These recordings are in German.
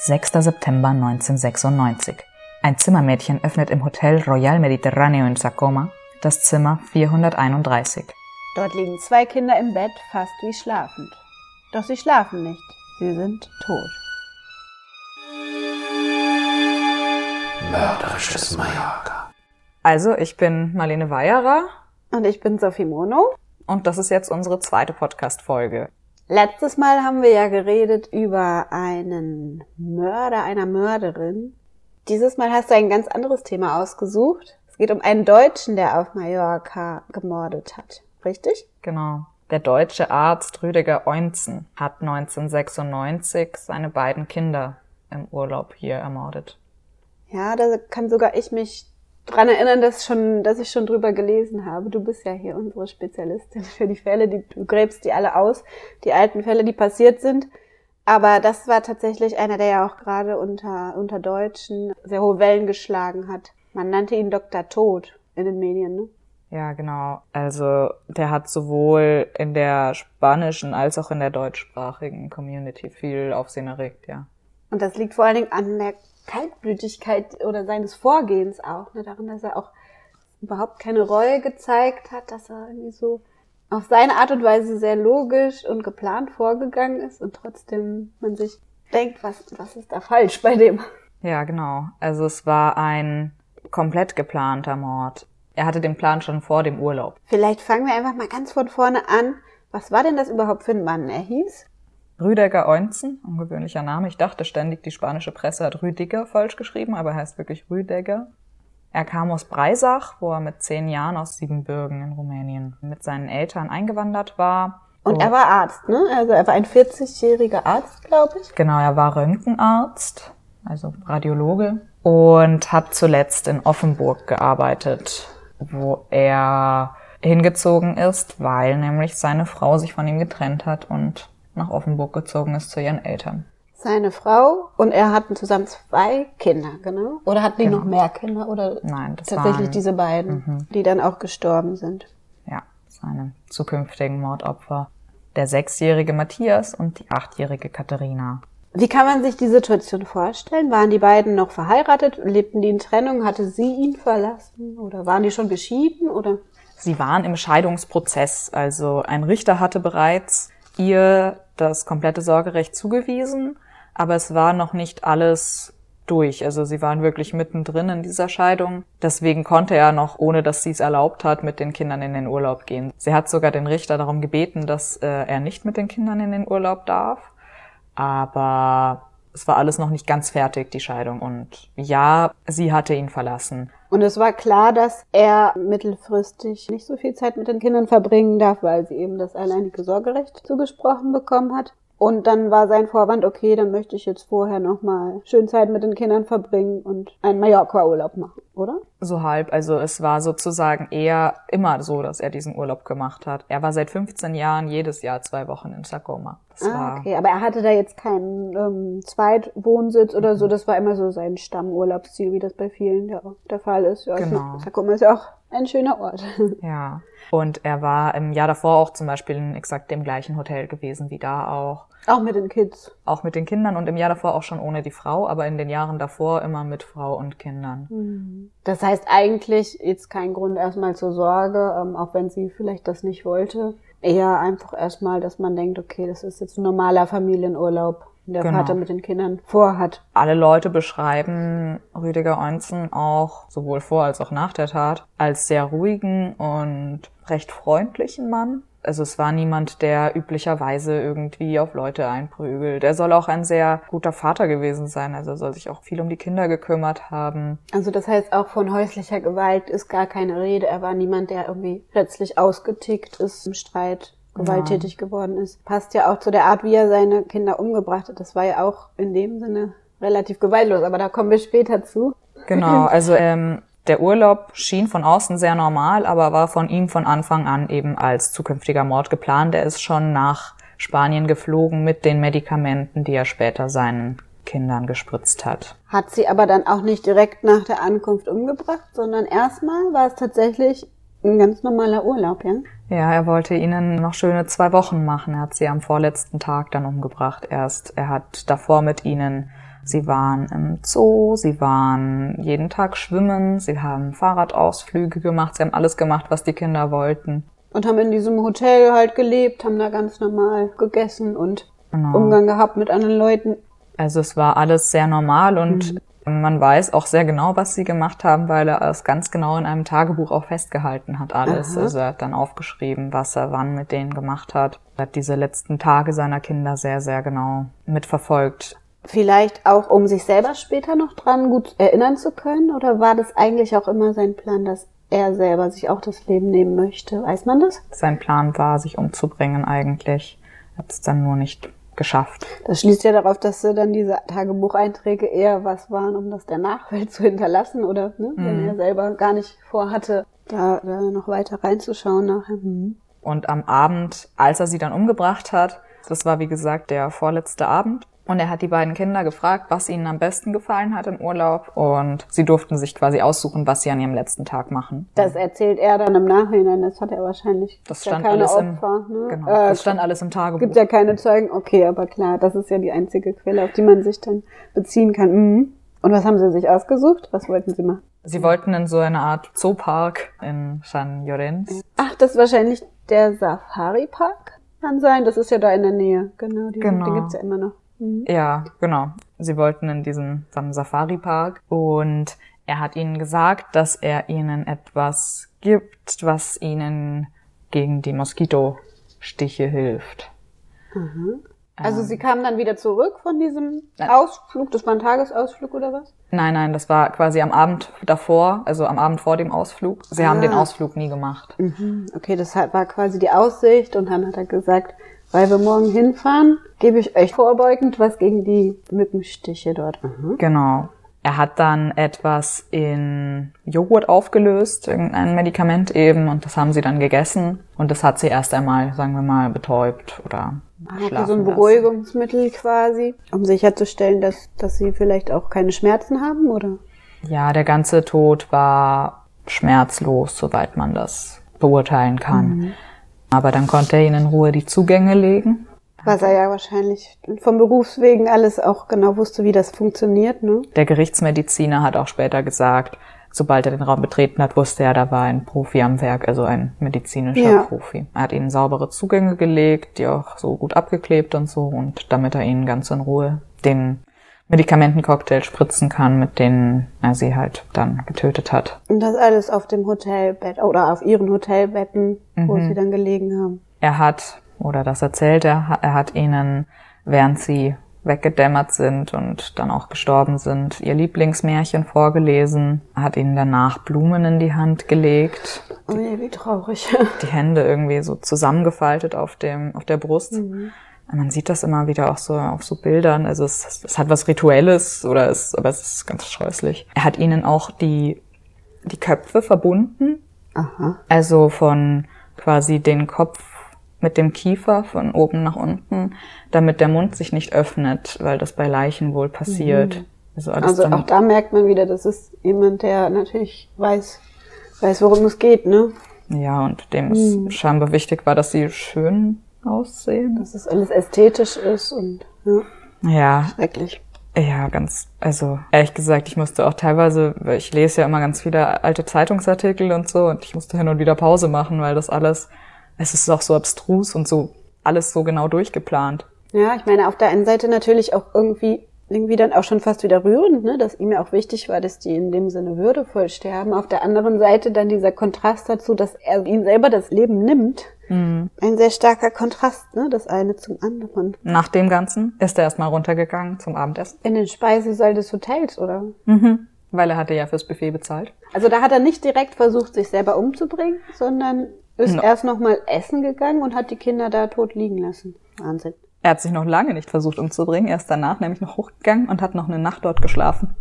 6. September 1996. Ein Zimmermädchen öffnet im Hotel Royal Mediterraneo in Sacoma das Zimmer 431. Dort liegen zwei Kinder im Bett, fast wie schlafend. Doch sie schlafen nicht, sie sind tot. Mörderisches Mallorca. Also, ich bin Marlene Weyerer Und ich bin Sophie Mono. und das ist jetzt unsere zweite Podcast-Folge. Letztes Mal haben wir ja geredet über einen Mörder einer Mörderin. Dieses Mal hast du ein ganz anderes Thema ausgesucht. Es geht um einen Deutschen, der auf Mallorca gemordet hat. Richtig? Genau. Der deutsche Arzt Rüdiger Eunzen hat 1996 seine beiden Kinder im Urlaub hier ermordet. Ja, da kann sogar ich mich dran erinnern, dass, schon, dass ich schon drüber gelesen habe. Du bist ja hier unsere Spezialistin für die Fälle, die, du gräbst die alle aus, die alten Fälle, die passiert sind. Aber das war tatsächlich einer, der ja auch gerade unter, unter Deutschen sehr hohe Wellen geschlagen hat. Man nannte ihn Dr. Tod in den Medien, ne? Ja, genau. Also der hat sowohl in der spanischen als auch in der deutschsprachigen Community viel Aufsehen erregt, ja. Und das liegt vor allen Dingen an der Kaltblütigkeit oder seines Vorgehens auch, ne? darin, dass er auch überhaupt keine Reue gezeigt hat, dass er irgendwie so auf seine Art und Weise sehr logisch und geplant vorgegangen ist und trotzdem man sich denkt, was, was ist da falsch bei dem? Ja, genau. Also es war ein komplett geplanter Mord. Er hatte den Plan schon vor dem Urlaub. Vielleicht fangen wir einfach mal ganz von vorne an. Was war denn das überhaupt für ein Mann? Er hieß? Rüdiger Eunzen, ungewöhnlicher Name. Ich dachte ständig, die spanische Presse hat Rüdiger falsch geschrieben, aber er heißt wirklich Rüdiger. Er kam aus Breisach, wo er mit zehn Jahren aus Siebenbürgen in Rumänien mit seinen Eltern eingewandert war. Und er war Arzt, ne? Also er war ein 40-jähriger Arzt, glaube ich. Genau, er war Röntgenarzt, also Radiologe und hat zuletzt in Offenburg gearbeitet, wo er hingezogen ist, weil nämlich seine Frau sich von ihm getrennt hat und nach Offenburg gezogen ist zu ihren Eltern. Seine Frau und er hatten zusammen zwei Kinder, genau? Oder hatten die Genau. noch mehr Kinder? Oder Nein, das tatsächlich waren- diese beiden, die dann auch gestorben sind? Ja, seine zukünftigen Mordopfer. Der sechsjährige Matthias und die achtjährige Katharina. Wie kann man sich die Situation vorstellen? Waren die beiden noch verheiratet? Lebten die in Trennung? Hatte sie ihn verlassen? Oder waren die schon geschieden? Oder? Sie waren im Scheidungsprozess, also ein Richter hatte bereits ihr das komplette Sorgerecht zugewiesen, aber es war noch nicht alles durch. Also sie waren wirklich mittendrin in dieser Scheidung. Deswegen konnte er noch, ohne dass sie es erlaubt hat, mit den Kindern in den Urlaub gehen. Sie hat sogar den Richter darum gebeten, dass äh, er nicht mit den Kindern in den Urlaub darf. Aber es war alles noch nicht ganz fertig, die Scheidung. Und ja, sie hatte ihn verlassen. Und es war klar, dass er mittelfristig nicht so viel Zeit mit den Kindern verbringen darf, weil sie eben das alleinige Sorgerecht zugesprochen bekommen hat. Und dann war sein Vorwand, okay, dann möchte ich jetzt vorher nochmal schön Zeit mit den Kindern verbringen und einen Mallorca-Urlaub machen, oder? So halb. Also es war sozusagen eher immer so, dass er diesen Urlaub gemacht hat. Er war seit 15 Jahren jedes Jahr zwei Wochen in Sacoma. Das Ah, war, okay. Aber er hatte da jetzt keinen ähm, Zweitwohnsitz oder Mhm. so. Das war immer so sein Stammurlaubsziel, wie das bei vielen ja der Fall ist. Ja, Genau. Sakoma ist ja auch ein schöner Ort. Ja. Und er war im Jahr davor auch zum Beispiel in exakt dem gleichen Hotel gewesen wie da auch. auch mit den Kids. Auch mit den Kindern und im Jahr davor auch schon ohne die Frau, aber in den Jahren davor immer mit Frau und Kindern. Das heißt eigentlich jetzt kein Grund erstmal zur Sorge, ähm, auch wenn sie vielleicht das nicht wollte. Eher einfach erstmal, dass man denkt, okay, das ist jetzt ein normaler Familienurlaub, der Genau. Vater mit den Kindern vorhat. Alle Leute beschreiben Rüdiger Eunzen auch sowohl vor als auch nach der Tat als sehr ruhigen und recht freundlichen Mann. Also es war niemand, der üblicherweise irgendwie auf Leute einprügelt. Er soll auch ein sehr guter Vater gewesen sein. Also er soll sich auch viel um die Kinder gekümmert haben. Also das heißt, auch von häuslicher Gewalt ist gar keine Rede. Er war niemand, der irgendwie plötzlich ausgetickt ist, im Streit gewalttätig geworden ist. Passt ja auch zu der Art, wie er seine Kinder umgebracht hat. Das war ja auch in dem Sinne relativ gewaltlos, aber da kommen wir später zu. Genau, also ähm, der Urlaub schien von außen sehr normal, aber war von ihm von Anfang an eben als zukünftiger Mord geplant. Er ist schon nach Spanien geflogen mit den Medikamenten, die er später seinen Kindern gespritzt hat. Hat sie aber dann auch nicht direkt nach der Ankunft umgebracht, sondern erstmal war es tatsächlich ein ganz normaler Urlaub, ja? Ja, er wollte ihnen noch schöne zwei Wochen machen. Er hat sie am vorletzten Tag dann umgebracht erst. Er hat davor mit ihnen Sie waren im Zoo, sie waren jeden Tag schwimmen, sie haben Fahrradausflüge gemacht, sie haben alles gemacht, was die Kinder wollten. Und haben in diesem Hotel halt gelebt, haben da ganz normal gegessen und Genau. Umgang gehabt mit anderen Leuten. Also es war alles sehr normal und Mhm. Man weiß auch sehr genau, was sie gemacht haben, weil er es ganz genau in einem Tagebuch auch festgehalten hat, alles. Aha. Also er hat dann aufgeschrieben, was er wann mit denen gemacht hat. Er hat diese letzten Tage seiner Kinder sehr, sehr genau mitverfolgt. Vielleicht auch, um sich selber später noch dran gut erinnern zu können? Oder war das eigentlich auch immer sein Plan, dass er selber sich auch das Leben nehmen möchte? Weiß man das? Sein Plan war, sich umzubringen eigentlich. Er hat es dann nur nicht geschafft. Das schließt ja darauf, dass äh, dann diese Tagebucheinträge eher was waren, um das der Nachwelt zu hinterlassen oder ne, wenn er selber gar nicht vorhatte, da, da noch weiter reinzuschauen nachher. Mhm. Und am Abend, als er sie dann umgebracht hat, das war wie gesagt der vorletzte Abend, und er hat die beiden Kinder gefragt, was ihnen am besten gefallen hat im Urlaub, und sie durften sich quasi aussuchen, was sie an ihrem letzten Tag machen. Das erzählt er dann im Nachhinein, das hat er wahrscheinlich. Das ja stand keine alles im, Opfer, ne? genau, Äh, das stand alles im Tagebuch. gibt ja keine Zeugen. Okay, aber klar, das ist ja die einzige Quelle, auf die man sich dann beziehen kann. Mhm. Und was haben sie sich ausgesucht? Was wollten sie machen? Sie wollten in so eine Art Zoopark in San Llorenz. Ach, das ist wahrscheinlich der Safari Park. Kann sein, das ist ja da in der Nähe. Genau, die, Genau. den gibt's ja immer noch. Mhm. Ja, genau. Sie wollten in diesen Safari-Park und er hat ihnen gesagt, dass er ihnen etwas gibt, was ihnen gegen die Moskitostiche hilft. Also sie kamen dann wieder zurück von diesem. Ausflug. Das war ein Tagesausflug oder was? Nein, nein, das war quasi am Abend davor, also am Abend vor dem Ausflug. Sie haben Ah. den Ausflug nie gemacht. Okay, das war quasi die Aussicht und dann hat er gesagt, weil wir morgen hinfahren, gebe ich euch vorbeugend was gegen die Mückenstiche dort. Mhm. Genau. Er hat dann etwas in Joghurt aufgelöst, irgendein Medikament eben, und das haben sie dann gegessen. Und das hat sie erst einmal, sagen wir mal, betäubt oder schlafen so ein lassen. Beruhigungsmittel quasi, um sicherzustellen, dass, dass sie vielleicht auch keine Schmerzen haben, oder? Ja, der ganze Tod war schmerzlos, soweit man das beurteilen kann. Aber dann konnte er ihnen in Ruhe die Zugänge legen. Was er ja wahrscheinlich vom Berufswegen alles auch genau wusste, wie das funktioniert, ne? Der Gerichtsmediziner hat auch später gesagt, sobald er den Raum betreten hat, wusste er, da war ein Profi am Werk, also ein medizinischer Ja. Profi. Er hat ihnen saubere Zugänge gelegt, die auch so gut abgeklebt und so, und damit er ihnen ganz in Ruhe den Medikamentencocktail spritzen kann, mit denen er sie halt dann getötet hat. Und das alles auf dem Hotelbett oder auf ihren Hotelbetten, wo sie dann gelegen haben. Er hat, oder das erzählt er, er hat ihnen, während sie weggedämmert sind und dann auch gestorben sind, ihr Lieblingsmärchen vorgelesen. Er hat ihnen danach Blumen in die Hand gelegt, Oh je, wie traurig. die Hände irgendwie so zusammengefaltet auf dem, auf der Brust. Man sieht das immer wieder auch so auf so Bildern. Also es, es hat was Rituelles oder es, aber es ist ganz scheußlich. Er hat ihnen auch die, die Köpfe verbunden Aha. also von quasi den Kopf mit dem Kiefer von oben nach unten, damit der Mund sich nicht öffnet, weil das bei Leichen wohl passiert. Also alles Also dann, auch da merkt man wieder, das ist jemand, der natürlich weiß, weiß, worum es geht, ne? ja, und dem es scheinbar wichtig war, dass sie schön aussehen. Dass es alles ästhetisch ist und ja, Ja, schrecklich. ja, ganz, also ehrlich gesagt, ich musste auch teilweise, weil ich lese ja immer ganz viele alte Zeitungsartikel und so, und ich musste hin und wieder Pause machen, weil das alles, es ist auch so abstrus und so alles so genau durchgeplant. Ja, ich meine, auf der einen Seite natürlich auch irgendwie, irgendwie dann auch schon fast wieder rührend, ne, dass ihm ja auch wichtig war, dass die in dem Sinne würdevoll sterben. Auf der anderen Seite dann dieser Kontrast dazu, dass er ihn selber das Leben nimmt. Ein sehr starker Kontrast, ne, das eine zum anderen. Nach dem Ganzen ist er erstmal runtergegangen zum Abendessen. In den Speisesaal des Hotels, oder? Weil er hatte ja fürs Buffet bezahlt. Also da hat er nicht direkt versucht, sich selber umzubringen, sondern ist No. erst nochmal essen gegangen und hat die Kinder da tot liegen lassen. Wahnsinn. Er hat sich noch lange nicht versucht umzubringen. Er ist danach nämlich noch hochgegangen und hat noch eine Nacht dort geschlafen.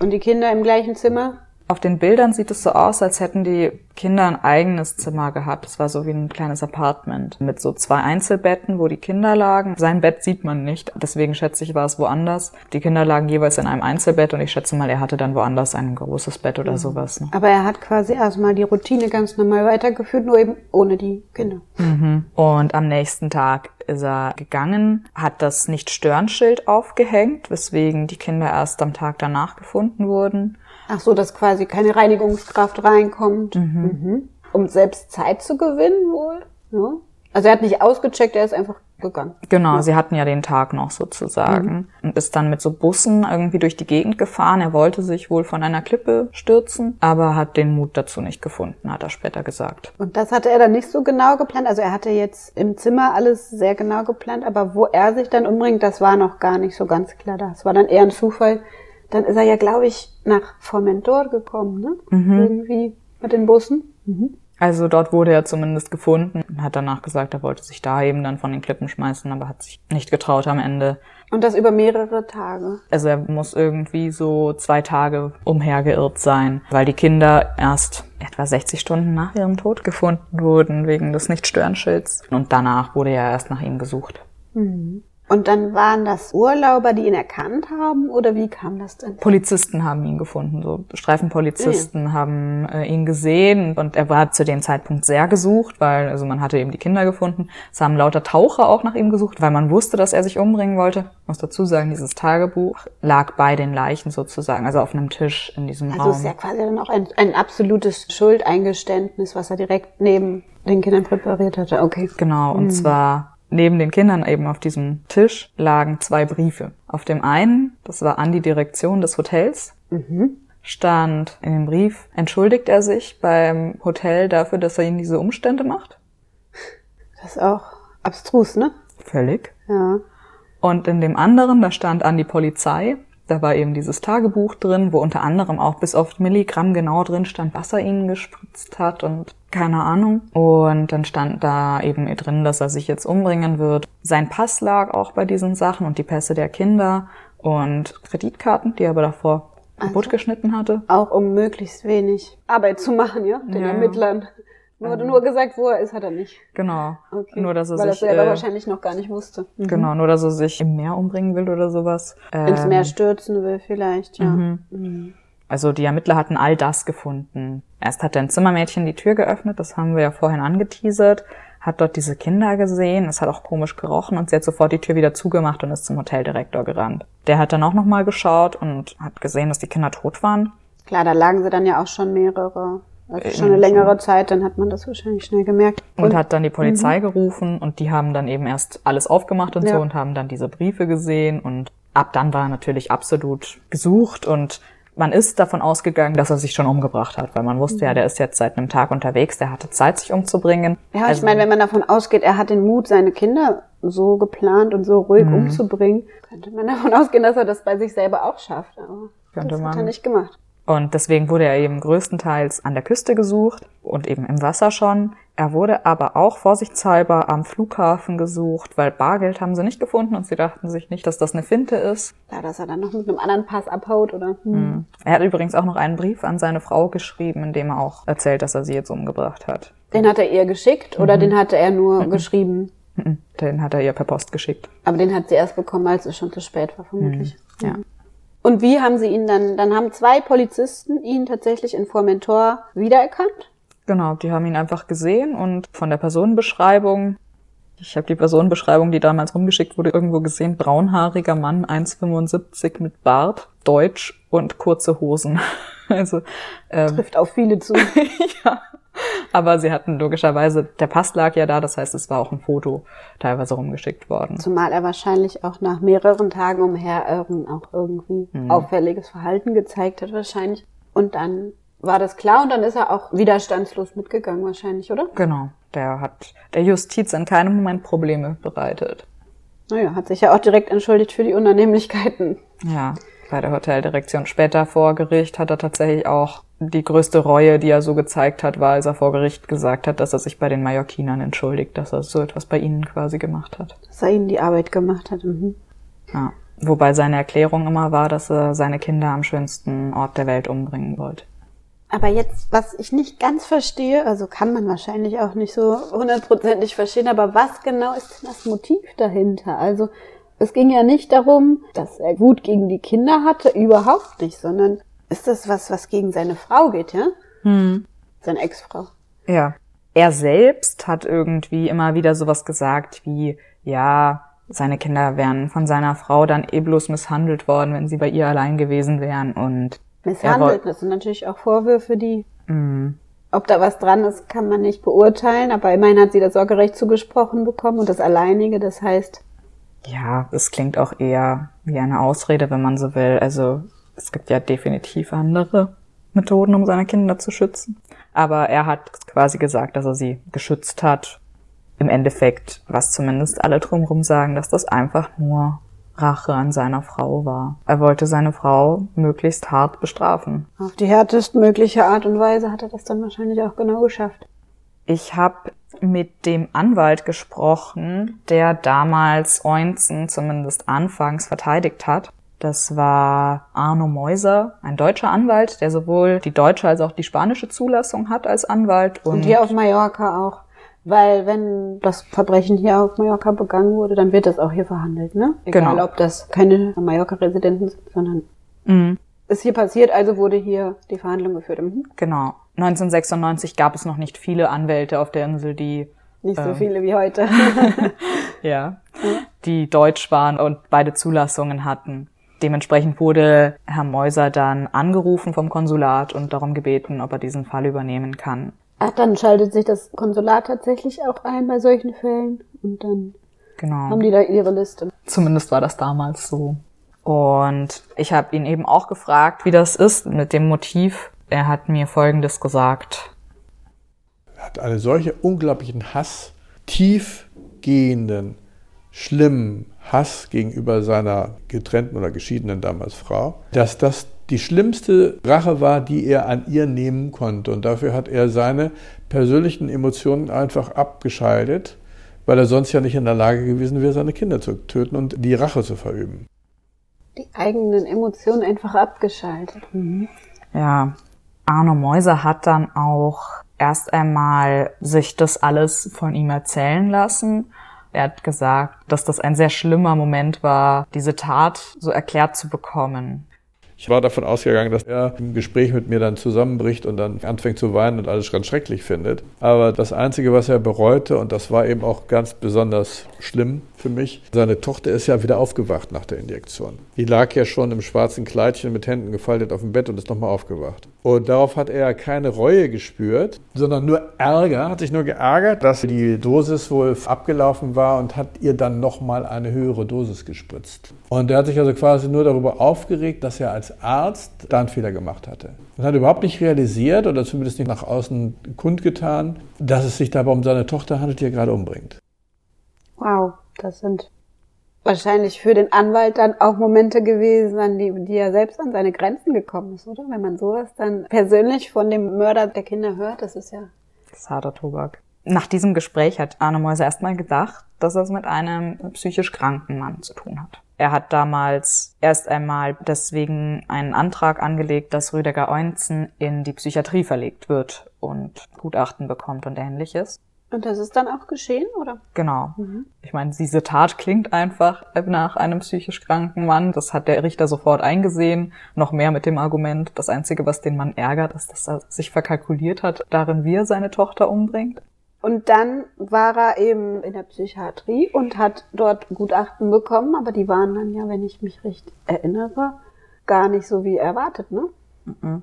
Und die Kinder im gleichen Zimmer? Auf den Bildern sieht es so aus, als hätten die Kinder ein eigenes Zimmer gehabt. Es war so wie ein kleines Apartment mit so zwei Einzelbetten, wo die Kinder lagen. Sein Bett sieht man nicht, deswegen schätze ich, war es woanders. Die Kinder lagen jeweils in einem Einzelbett und ich schätze mal, er hatte dann woanders ein großes Bett oder sowas. Ne? Aber er hat quasi erstmal die Routine ganz normal weitergeführt, nur eben ohne die Kinder. Mhm. Und am nächsten Tag ist er gegangen, hat das Nicht-Stören-Schild aufgehängt, weswegen die Kinder erst am Tag danach gefunden wurden. Ach so, dass quasi keine Reinigungskraft reinkommt. Mhm. Um selbst Zeit zu gewinnen wohl. Ja. Also er hat nicht ausgecheckt, er ist einfach gegangen. Genau, sie hatten ja den Tag noch sozusagen und ist dann mit so Bussen irgendwie durch die Gegend gefahren. Er wollte sich wohl von einer Klippe stürzen, aber hat den Mut dazu nicht gefunden, hat er später gesagt. Und das hatte er dann nicht so genau geplant. Also er hatte jetzt im Zimmer alles sehr genau geplant, aber wo er sich dann umbringt, das war noch gar nicht so ganz klar. Das war dann eher ein Zufall. Dann ist er ja, glaube ich, nach Formentor gekommen, ne? Irgendwie mit den Bussen. Mhm. Also dort wurde er zumindest gefunden und hat danach gesagt, er wollte sich da eben dann von den Klippen schmeißen, aber hat sich nicht getraut am Ende. Und das über mehrere Tage. Also er muss irgendwie so zwei Tage umhergeirrt sein, weil die Kinder erst etwa 60 Stunden nach ihrem Tod gefunden wurden wegen des Nicht-Stören-Schilds. Und danach wurde ja erst nach ihm gesucht. Und dann waren das Urlauber, die ihn erkannt haben, oder wie kam das denn? Polizisten haben ihn gefunden, so Streifenpolizisten haben äh, ihn gesehen und er war zu dem Zeitpunkt sehr gesucht, weil also man hatte eben die Kinder gefunden. Es haben lauter Taucher auch nach ihm gesucht, weil man wusste, dass er sich umbringen wollte. Ich muss dazu sagen, dieses Tagebuch lag bei den Leichen sozusagen, also auf einem Tisch in diesem Also Raum. es ist ja quasi dann auch ein, ein absolutes Schuldeingeständnis, was er direkt neben den Kindern präpariert hatte. Okay. Genau, und zwar neben den Kindern eben auf diesem Tisch lagen zwei Briefe. Auf dem einen, das war an die Direktion des Hotels, stand in dem Brief, entschuldigt er sich beim Hotel dafür, dass er ihnen diese Umstände macht? Das ist auch abstrus, ne? Völlig. Ja. Und in dem anderen, da stand an die Polizei, da war eben dieses Tagebuch drin, wo unter anderem auch bis auf Milligramm genau drin stand, was er ihnen gespritzt hat und keine Ahnung. Und dann stand da eben drin, dass er sich jetzt umbringen wird. Sein Pass lag auch bei diesen Sachen und die Pässe der Kinder und Kreditkarten, die er aber davor kaputt geschnitten hatte. Auch um möglichst wenig Arbeit zu machen, ja? Den Ja. Ermittlern. Wurde nur gesagt, wo er ist, hat er nicht. Genau. Okay. Nur, dass er Weil er sich, selber äh, wahrscheinlich noch gar nicht wusste. Mhm. genau, nur, dass er sich im Meer umbringen will oder sowas. Ins Ähm, Meer stürzen will vielleicht, ja. Mhm. Also die Ermittler hatten all das gefunden. Erst hat ein Zimmermädchen die Tür geöffnet, das haben wir ja vorhin angeteasert, hat dort diese Kinder gesehen, es hat auch komisch gerochen und sie hat sofort die Tür wieder zugemacht und ist zum Hoteldirektor gerannt. Der hat dann auch nochmal geschaut und hat gesehen, dass die Kinder tot waren. Klar, da lagen sie dann ja auch schon mehrere, also Äh, schon eine längere Zeit, dann hat man das wahrscheinlich schnell gemerkt. Und, hat dann die Polizei gerufen und die haben dann eben erst alles aufgemacht und Ja. so und haben dann diese Briefe gesehen und ab dann war er natürlich absolut gesucht und man ist davon ausgegangen, dass er sich schon umgebracht hat, weil man wusste ja, der ist jetzt seit einem Tag unterwegs, der hatte Zeit, sich umzubringen. Ja, Also- ich meine, wenn man davon ausgeht, er hat den Mut, seine Kinder so geplant und so ruhig Mhm. umzubringen, könnte man davon ausgehen, dass er das bei sich selber auch schafft. Aber Könnte das hat er man. nicht gemacht. Und deswegen wurde er eben größtenteils an der Küste gesucht und eben im Wasser schon. Er wurde aber auch vorsichtshalber am Flughafen gesucht, weil Bargeld haben sie nicht gefunden und sie dachten sich nicht, dass das eine Finte ist. Klar, dass er dann noch mit einem anderen Pass abhaut oder. Hm. Er hat übrigens auch noch einen Brief an seine Frau geschrieben, in dem er auch erzählt, dass er sie jetzt umgebracht hat. Den hat er ihr geschickt oder den hatte er nur geschrieben. Mhm. Den hat er ihr per Post geschickt. Aber den hat sie erst bekommen, als es schon zu spät war, vermutlich. Ja. Und wie haben sie ihn dann, dann haben zwei Polizisten ihn tatsächlich in Formentor wiedererkannt? Genau, die haben ihn einfach gesehen und von der Personenbeschreibung, ich habe die Personenbeschreibung, die damals rumgeschickt wurde, irgendwo gesehen, braunhaariger Mann, 1,75 mit Bart, Deutsch und kurze Hosen. Also, ähm, Trifft auf viele zu. ja. Aber sie hatten logischerweise, der Pass lag ja da, das heißt, es war auch ein Foto teilweise rumgeschickt worden. Zumal er wahrscheinlich auch nach mehreren Tagen umherirren auch irgendwie auffälliges Verhalten gezeigt hat, wahrscheinlich. Und dann war das klar und dann ist er auch widerstandslos mitgegangen, wahrscheinlich, oder? Genau, der hat der Justiz in keinem Moment Probleme bereitet. Naja, hat sich ja auch direkt entschuldigt für die Unannehmlichkeiten. Ja, bei der Hoteldirektion. Später vor Gericht hat er tatsächlich auch die größte Reue, die er so gezeigt hat, war, als er vor Gericht gesagt hat, dass er sich bei den Mallorquinern entschuldigt, dass er so etwas bei ihnen quasi gemacht hat. Dass er ihnen die Arbeit gemacht hat. Mhm. Ja. Wobei seine Erklärung immer war, dass er seine Kinder am schönsten Ort der Welt umbringen wollte. Aber jetzt, was ich nicht ganz verstehe, also kann man wahrscheinlich auch nicht so hundertprozentig verstehen, aber was genau ist denn das Motiv dahinter? Also es ging ja nicht darum, dass er Wut gegen die Kinder hatte, überhaupt nicht, sondern ist das was, was gegen seine Frau geht, ja? Hm. Seine Ex-Frau. Ja. Er selbst hat irgendwie immer wieder sowas gesagt wie, ja, seine Kinder wären von seiner Frau dann eh bloß misshandelt worden, wenn sie bei ihr allein gewesen wären und misshandelt. Das sind natürlich auch Vorwürfe, die mm. ob da was dran ist, kann man nicht beurteilen, aber immerhin hat sie das Sorgerecht zugesprochen bekommen und das alleinige, das heißt ja, es klingt auch eher wie eine Ausrede, wenn man so will. Also es gibt ja definitiv andere Methoden, um seine Kinder zu schützen. Aber er hat quasi gesagt, dass er sie geschützt hat. Im Endeffekt, was zumindest alle drumherum sagen, dass das einfach nur Rache an seiner Frau war. Er wollte seine Frau möglichst hart bestrafen. Auf die härtestmögliche Art und Weise hat er das dann wahrscheinlich auch genau geschafft. Ich habe mit dem Anwalt gesprochen, der damals Eunzen zumindest anfangs verteidigt hat. Das war Arno Meuser, ein deutscher Anwalt, der sowohl die deutsche als auch die spanische Zulassung hat als Anwalt. Und, und hier auf Mallorca auch. Weil wenn das Verbrechen hier auf Mallorca begangen wurde, dann wird das auch hier verhandelt, ne? Egal, genau. ob das keine Mallorca-Residenten sind, sondern mhm. ist hier passiert, also wurde hier die Verhandlung geführt. Mhm. Genau. 1996 gab es noch nicht viele Anwälte auf der Insel, die nicht so äh, viele wie heute. ja, die deutsch waren und beide Zulassungen hatten. Dementsprechend wurde Herr Meuser dann angerufen vom Konsulat und darum gebeten, ob er diesen Fall übernehmen kann. Ach, dann schaltet sich das Konsulat tatsächlich auch ein bei solchen Fällen und dann genau. haben die da ihre Liste. Zumindest war das damals so. Und ich habe ihn eben auch gefragt, wie das ist mit dem Motiv er hat mir Folgendes gesagt. Er hat einen solchen unglaublichen Hass, tiefgehenden, schlimmen Hass gegenüber seiner getrennten oder geschiedenen damals Frau, dass das die schlimmste Rache war, die er an ihr nehmen konnte. Und dafür hat er seine persönlichen Emotionen einfach abgeschaltet, weil er sonst ja nicht in der Lage gewesen wäre, seine Kinder zu töten und die Rache zu verüben. Die eigenen Emotionen einfach abgeschaltet. Mhm. Ja, Arno Mäuser hat dann auch erst einmal sich das alles von ihm erzählen lassen. Er hat gesagt, dass das ein sehr schlimmer Moment war, diese Tat so erklärt zu bekommen. Ich war davon ausgegangen, dass er im Gespräch mit mir dann zusammenbricht und dann anfängt zu weinen und alles ganz schrecklich findet. Aber das Einzige, was er bereute, und das war eben auch ganz besonders schlimm für mich, seine Tochter ist ja wieder aufgewacht nach der Injektion. Die lag ja schon im schwarzen Kleidchen mit Händen gefaltet auf dem Bett und ist nochmal aufgewacht. Und darauf hat er keine Reue gespürt, sondern nur Ärger, hat sich nur geärgert, dass die Dosis wohl abgelaufen war und hat ihr dann nochmal eine höhere Dosis gespritzt. Und er hat sich also quasi nur darüber aufgeregt, dass er als Arzt da einen Fehler gemacht hatte. Und hat überhaupt nicht realisiert oder zumindest nicht nach außen kundgetan, dass es sich dabei um seine Tochter handelt, die er gerade umbringt. Wow, das sind wahrscheinlich für den Anwalt dann auch Momente gewesen, an die, die er selbst an seine Grenzen gekommen ist, oder? Wenn man sowas dann persönlich von dem Mörder der Kinder hört, das ist ja. Das ist harter Tobak. Nach diesem Gespräch hat Arne Mäuser erstmal gedacht, dass er es mit einem psychisch kranken Mann zu tun hat. Er hat damals erst einmal deswegen einen Antrag angelegt, dass Rüdiger Eunzen in die Psychiatrie verlegt wird und Gutachten bekommt und ähnliches. Und das ist dann auch geschehen, oder? Genau. Mhm. Ich meine, diese Tat klingt einfach nach einem psychisch kranken Mann. Das hat der Richter sofort eingesehen. Noch mehr mit dem Argument, das Einzige, was den Mann ärgert, ist, dass er sich verkalkuliert hat, darin, wie er seine Tochter umbringt. Und dann war er eben in der Psychiatrie und hat dort Gutachten bekommen, aber die waren dann ja, wenn ich mich richtig erinnere, gar nicht so wie erwartet, ne? Mhm.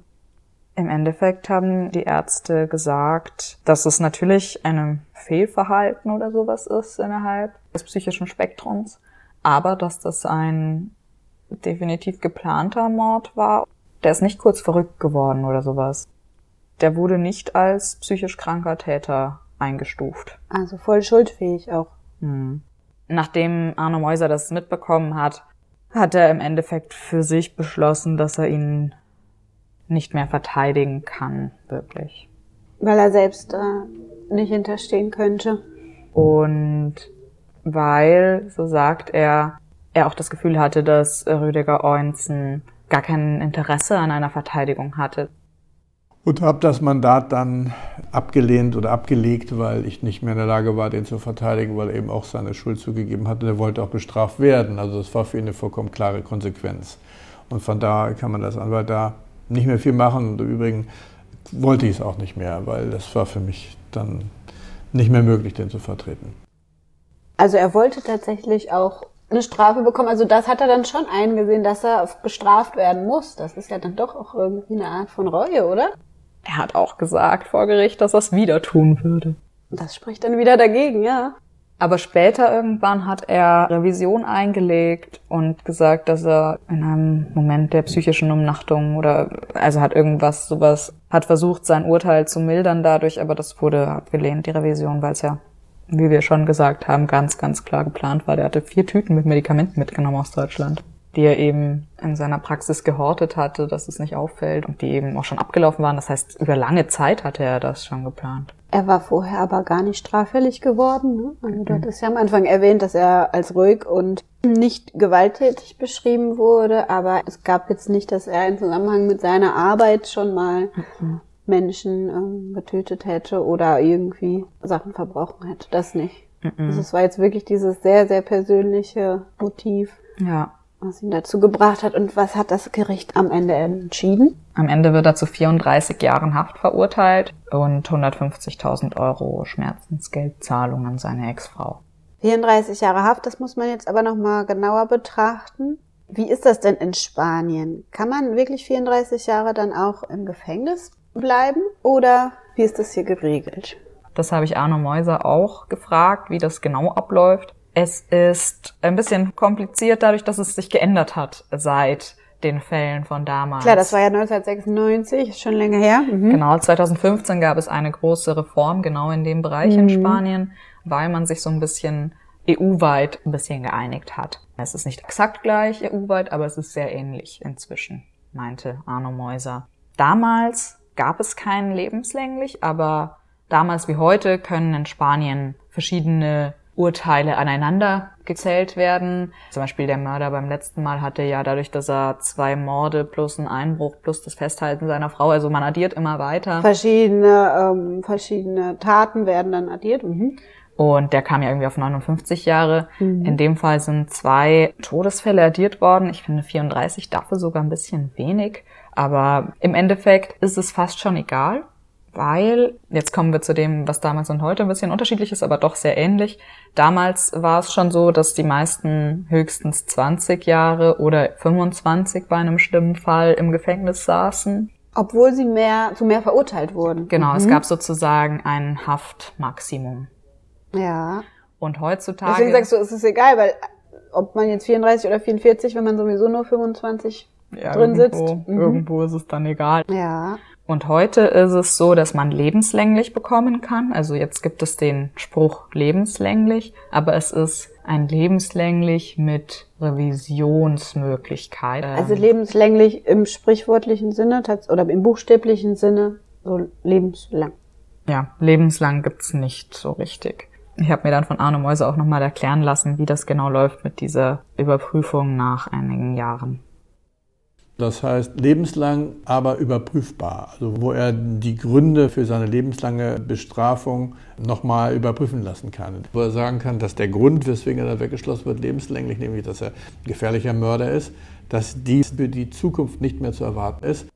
Im Endeffekt haben die Ärzte gesagt, dass es natürlich ein Fehlverhalten oder sowas ist innerhalb des psychischen Spektrums, aber dass das ein definitiv geplanter Mord war. Der ist nicht kurz verrückt geworden oder sowas. Der wurde nicht als psychisch kranker Täter eingestuft. Also voll schuldfähig auch. Hm. Nachdem Arno Mäuser das mitbekommen hat, hat er im Endeffekt für sich beschlossen, dass er ihn nicht mehr verteidigen kann, wirklich. Weil er selbst da nicht hinterstehen könnte. Und weil, so sagt er, er auch das Gefühl hatte, dass Rüdiger Eunzen gar kein Interesse an einer Verteidigung hatte. Und habe das Mandat dann abgelehnt oder abgelegt, weil ich nicht mehr in der Lage war, den zu verteidigen, weil er eben auch seine Schuld zugegeben hatte. Er wollte auch bestraft werden. Also das war für ihn eine vollkommen klare Konsequenz. Und von da kann man das Anwalt da nicht mehr viel machen. Und im Übrigen wollte ich es auch nicht mehr, weil das war für mich dann nicht mehr möglich, den zu vertreten. Also er wollte tatsächlich auch eine Strafe bekommen. Also das hat er dann schon eingesehen, dass er bestraft werden muss. Das ist ja dann doch auch irgendwie eine Art von Reue, oder? Er hat auch gesagt vor Gericht, dass er es wieder tun würde. Das spricht dann wieder dagegen, ja. Aber später irgendwann hat er Revision eingelegt und gesagt, dass er in einem Moment der psychischen Umnachtung oder also hat irgendwas sowas, hat versucht, sein Urteil zu mildern dadurch, aber das wurde abgelehnt, die Revision, weil es ja, wie wir schon gesagt haben, ganz, ganz klar geplant war. Der hatte vier Tüten mit Medikamenten mitgenommen aus Deutschland die er eben in seiner Praxis gehortet hatte, dass es nicht auffällt und die eben auch schon abgelaufen waren. Das heißt, über lange Zeit hatte er das schon geplant. Er war vorher aber gar nicht straffällig geworden. Ne? Also du mhm. hattest ja am Anfang erwähnt, dass er als ruhig und nicht gewalttätig beschrieben wurde, aber es gab jetzt nicht, dass er im Zusammenhang mit seiner Arbeit schon mal mhm. Menschen ähm, getötet hätte oder irgendwie Sachen verbrochen hätte. Das nicht. Mhm. Also es war jetzt wirklich dieses sehr, sehr persönliche Motiv. Ja was ihn dazu gebracht hat und was hat das Gericht am Ende entschieden? Am Ende wird er zu 34 Jahren Haft verurteilt und 150.000 Euro Schmerzensgeldzahlung an seine Ex-Frau. 34 Jahre Haft, das muss man jetzt aber nochmal genauer betrachten. Wie ist das denn in Spanien? Kann man wirklich 34 Jahre dann auch im Gefängnis bleiben oder wie ist das hier geregelt? Das habe ich Arno Mäuser auch gefragt, wie das genau abläuft. Es ist ein bisschen kompliziert dadurch, dass es sich geändert hat seit den Fällen von damals. Klar, das war ja 1996, ist schon länger her. Mhm. Genau, 2015 gab es eine große Reform genau in dem Bereich mhm. in Spanien, weil man sich so ein bisschen EU-weit ein bisschen geeinigt hat. Es ist nicht exakt gleich EU-weit, aber es ist sehr ähnlich inzwischen, meinte Arno Mäuser. Damals gab es keinen lebenslänglich, aber damals wie heute können in Spanien verschiedene Urteile aneinander gezählt werden. Zum Beispiel der Mörder beim letzten Mal hatte ja dadurch, dass er zwei Morde plus einen Einbruch plus das Festhalten seiner Frau, also man addiert immer weiter. Verschiedene, ähm, verschiedene Taten werden dann addiert. Mhm. Und der kam ja irgendwie auf 59 Jahre. Mhm. In dem Fall sind zwei Todesfälle addiert worden. Ich finde 34 dafür sogar ein bisschen wenig. Aber im Endeffekt ist es fast schon egal weil, jetzt kommen wir zu dem, was damals und heute ein bisschen unterschiedlich ist, aber doch sehr ähnlich. Damals war es schon so, dass die meisten höchstens 20 Jahre oder 25 bei einem schlimmen Fall im Gefängnis saßen. Obwohl sie mehr, zu mehr verurteilt wurden. Genau, mhm. es gab sozusagen ein Haftmaximum. Ja. Und heutzutage. Deswegen sagst du, es ist egal, weil ob man jetzt 34 oder 44, wenn man sowieso nur 25 ja, drin irgendwo, sitzt. Mhm. Irgendwo ist es dann egal. Ja. Und heute ist es so, dass man lebenslänglich bekommen kann. Also jetzt gibt es den Spruch lebenslänglich, aber es ist ein lebenslänglich mit Revisionsmöglichkeit. Also lebenslänglich im sprichwörtlichen Sinne oder im buchstäblichen Sinne so lebenslang. Ja, lebenslang gibt's nicht so richtig. Ich habe mir dann von Arne Mäuse auch nochmal erklären lassen, wie das genau läuft mit dieser Überprüfung nach einigen Jahren. Das heißt lebenslang, aber überprüfbar. Also wo er die Gründe für seine lebenslange Bestrafung nochmal überprüfen lassen kann. Wo er sagen kann, dass der Grund, weswegen er da weggeschlossen wird, lebenslänglich, nämlich dass er ein gefährlicher Mörder ist, dass dies für die Zukunft nicht mehr zu erwarten ist.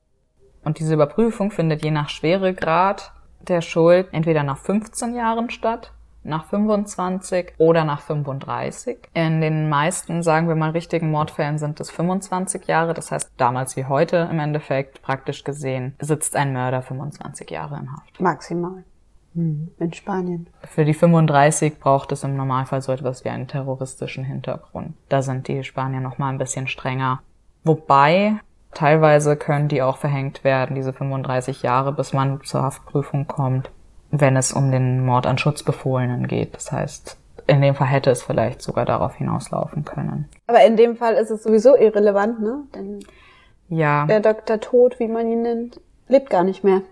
Und diese Überprüfung findet je nach Schweregrad der Schuld entweder nach 15 Jahren statt nach 25 oder nach 35. In den meisten, sagen wir mal, richtigen Mordfällen sind es 25 Jahre. Das heißt, damals wie heute im Endeffekt praktisch gesehen sitzt ein Mörder 25 Jahre in Haft. Maximal. Hm. In Spanien. Für die 35 braucht es im Normalfall so etwas wie einen terroristischen Hintergrund. Da sind die Spanier noch mal ein bisschen strenger. Wobei teilweise können die auch verhängt werden, diese 35 Jahre, bis man zur Haftprüfung kommt wenn es um den Mord an Schutzbefohlenen geht. Das heißt, in dem Fall hätte es vielleicht sogar darauf hinauslaufen können. Aber in dem Fall ist es sowieso irrelevant, ne? Denn ja. der Dr. Tod, wie man ihn nennt, lebt gar nicht mehr.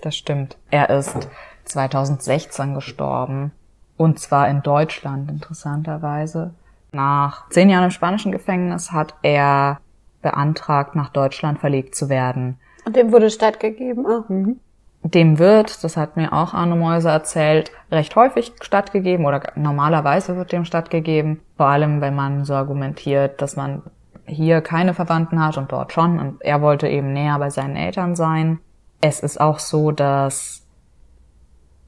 Das stimmt. Er ist 2016 gestorben. Und zwar in Deutschland, interessanterweise. Nach zehn Jahren im spanischen Gefängnis hat er beantragt, nach Deutschland verlegt zu werden. Und dem wurde stattgegeben. Oh. Mhm. Dem wird, das hat mir auch Arno Mäuser erzählt, recht häufig stattgegeben oder normalerweise wird dem stattgegeben. Vor allem, wenn man so argumentiert, dass man hier keine Verwandten hat und dort schon und er wollte eben näher bei seinen Eltern sein. Es ist auch so, dass,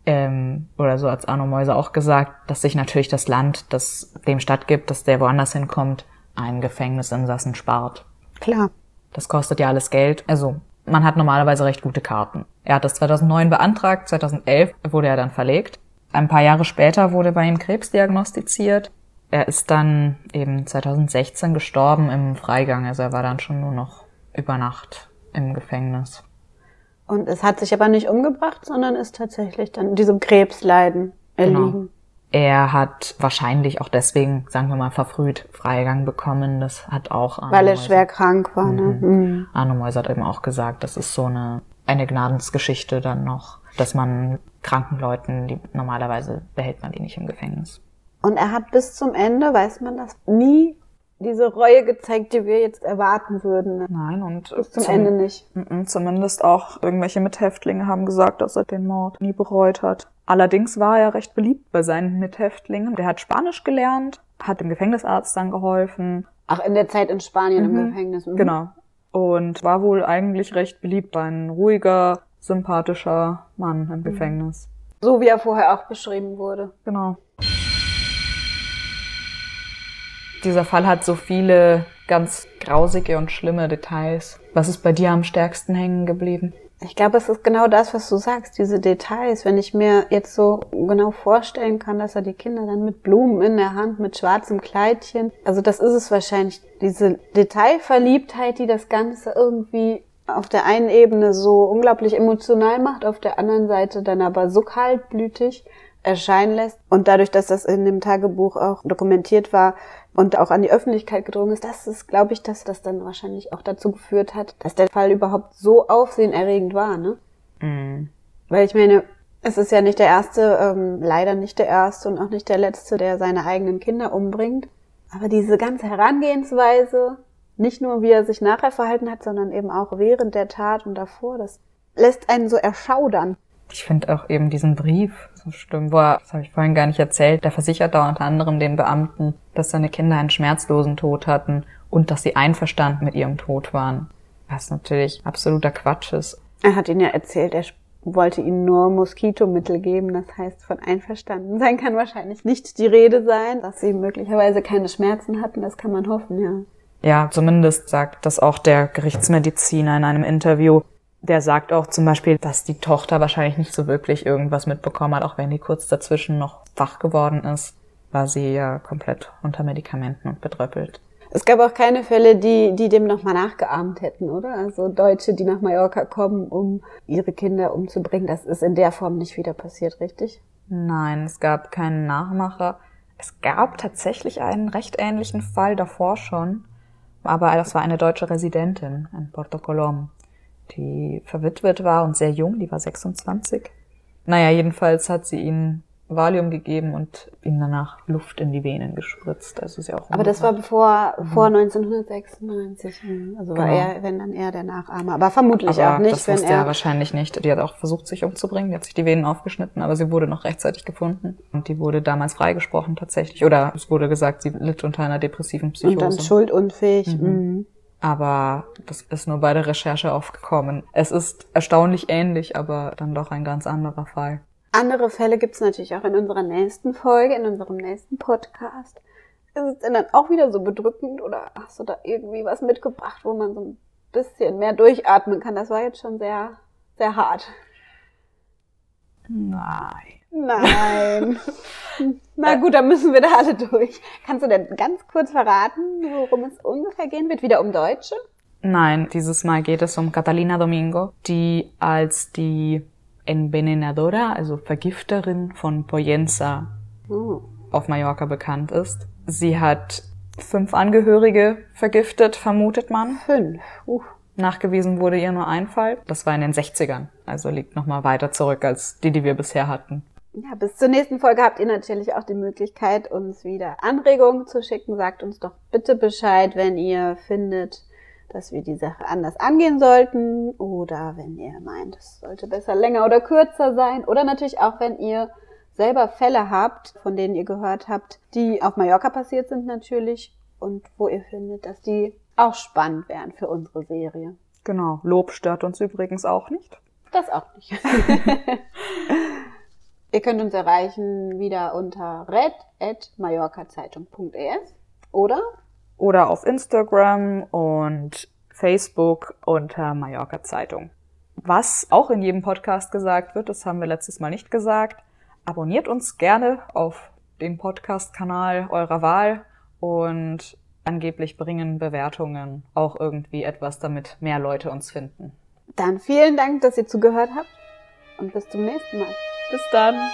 ähm, oder so als Arno Mäuser auch gesagt, dass sich natürlich das Land, das dem stattgibt, dass der woanders hinkommt, einen Gefängnisinsassen spart. Klar. Das kostet ja alles Geld. Also man hat normalerweise recht gute Karten. Er hat das 2009 beantragt, 2011 wurde er dann verlegt. Ein paar Jahre später wurde bei ihm Krebs diagnostiziert. Er ist dann eben 2016 gestorben im Freigang, also er war dann schon nur noch über Nacht im Gefängnis. Und es hat sich aber nicht umgebracht, sondern ist tatsächlich dann diesem Krebsleiden erliegen. Genau. Er hat wahrscheinlich auch deswegen, sagen wir mal, verfrüht Freigang bekommen. Das hat auch Arno Weil er Mäuser, schwer krank war, ne? Mhm. Mhm. Arno Mäuser hat eben auch gesagt, das ist so eine, eine Gnadensgeschichte dann noch, dass man kranken Leuten, die normalerweise behält man die nicht im Gefängnis. Und er hat bis zum Ende, weiß man das, nie diese Reue gezeigt, die wir jetzt erwarten würden. Ne? Nein, und bis zum, zum Ende nicht. Zumindest auch irgendwelche Mithäftlinge haben gesagt, dass er den Mord nie bereut hat. Allerdings war er recht beliebt bei seinen Mithäftlingen. Der hat Spanisch gelernt, hat dem Gefängnisarzt dann geholfen. Ach, in der Zeit in Spanien mhm. im Gefängnis. Mhm. Genau. Und war wohl eigentlich recht beliebt. Ein ruhiger, sympathischer Mann im mhm. Gefängnis. So wie er vorher auch beschrieben wurde. Genau. Dieser Fall hat so viele ganz grausige und schlimme Details. Was ist bei dir am stärksten hängen geblieben? Ich glaube, es ist genau das, was du sagst, diese Details. Wenn ich mir jetzt so genau vorstellen kann, dass er die Kinder dann mit Blumen in der Hand, mit schwarzem Kleidchen, also das ist es wahrscheinlich, diese Detailverliebtheit, die das Ganze irgendwie auf der einen Ebene so unglaublich emotional macht, auf der anderen Seite dann aber so kaltblütig erscheinen lässt. Und dadurch, dass das in dem Tagebuch auch dokumentiert war, und auch an die Öffentlichkeit gedrungen ist, das ist, glaube ich, dass das dann wahrscheinlich auch dazu geführt hat, dass der Fall überhaupt so aufsehenerregend war, ne? Mhm. Weil ich meine, es ist ja nicht der erste, ähm, leider nicht der erste und auch nicht der letzte, der seine eigenen Kinder umbringt. Aber diese ganze Herangehensweise, nicht nur wie er sich nachher verhalten hat, sondern eben auch während der Tat und davor, das lässt einen so erschaudern. Ich finde auch eben diesen Brief so schlimm. Boah, das habe ich vorhin gar nicht erzählt. Der versichert da unter anderem den Beamten, dass seine Kinder einen schmerzlosen Tod hatten und dass sie einverstanden mit ihrem Tod waren. Was natürlich absoluter Quatsch ist. Er hat ihnen ja erzählt, er wollte ihnen nur Moskitomittel geben. Das heißt, von einverstanden sein kann wahrscheinlich nicht die Rede sein, dass sie möglicherweise keine Schmerzen hatten. Das kann man hoffen, ja. Ja, zumindest sagt das auch der Gerichtsmediziner in einem Interview der sagt auch zum Beispiel, dass die Tochter wahrscheinlich nicht so wirklich irgendwas mitbekommen hat, auch wenn die kurz dazwischen noch wach geworden ist, war sie ja komplett unter Medikamenten und bedröppelt. Es gab auch keine Fälle, die, die dem nochmal nachgeahmt hätten, oder? Also Deutsche, die nach Mallorca kommen, um ihre Kinder umzubringen. Das ist in der Form nicht wieder passiert, richtig? Nein, es gab keinen Nachmacher. Es gab tatsächlich einen recht ähnlichen Fall davor schon, aber das war eine deutsche Residentin in Porto Colom die verwitwet war und sehr jung, die war 26. Naja, jedenfalls hat sie ihn Valium gegeben und ihm danach Luft in die Venen gespritzt. Also ist ja auch Aber das war bevor, mhm. vor 1996. Also war genau. er, wenn dann er der Nachahmer. Aber vermutlich aber auch nicht, das wenn er. er wahrscheinlich nicht. Die hat auch versucht, sich umzubringen. Die hat sich die Venen aufgeschnitten, aber sie wurde noch rechtzeitig gefunden. Und die wurde damals freigesprochen tatsächlich. Oder es wurde gesagt, sie litt unter einer depressiven Psychose. Und dann schuldunfähig. Mhm. Mhm aber das ist nur bei der Recherche aufgekommen. Es ist erstaunlich ähnlich, aber dann doch ein ganz anderer Fall. Andere Fälle gibt's natürlich auch in unserer nächsten Folge, in unserem nächsten Podcast. Ist es denn dann auch wieder so bedrückend oder hast du da irgendwie was mitgebracht, wo man so ein bisschen mehr durchatmen kann? Das war jetzt schon sehr, sehr hart. Nein. Nein. Na gut, dann müssen wir da alle durch. Kannst du denn ganz kurz verraten, worum es ungefähr gehen wird? Wieder um Deutsche? Nein, dieses Mal geht es um Catalina Domingo, die als die Envenenadora, also Vergifterin von Poyenza oh. auf Mallorca bekannt ist. Sie hat fünf Angehörige vergiftet, vermutet man. Fünf. Uh. Nachgewiesen wurde ihr nur ein Fall. Das war in den 60ern, also liegt noch mal weiter zurück als die, die wir bisher hatten. Ja, bis zur nächsten Folge habt ihr natürlich auch die Möglichkeit, uns wieder Anregungen zu schicken. Sagt uns doch bitte Bescheid, wenn ihr findet, dass wir die Sache anders angehen sollten oder wenn ihr meint, es sollte besser länger oder kürzer sein oder natürlich auch, wenn ihr selber Fälle habt, von denen ihr gehört habt, die auf Mallorca passiert sind natürlich und wo ihr findet, dass die auch spannend wären für unsere Serie. Genau. Lob stört uns übrigens auch nicht. Das auch nicht. ihr könnt uns erreichen wieder unter red.mallorcazeitung.es oder oder auf Instagram und Facebook unter Mallorca Zeitung. Was auch in jedem Podcast gesagt wird, das haben wir letztes Mal nicht gesagt. Abonniert uns gerne auf den Podcast-Kanal eurer Wahl und angeblich bringen Bewertungen auch irgendwie etwas, damit mehr Leute uns finden. Dann vielen Dank, dass ihr zugehört habt und bis zum nächsten Mal. Bis dann.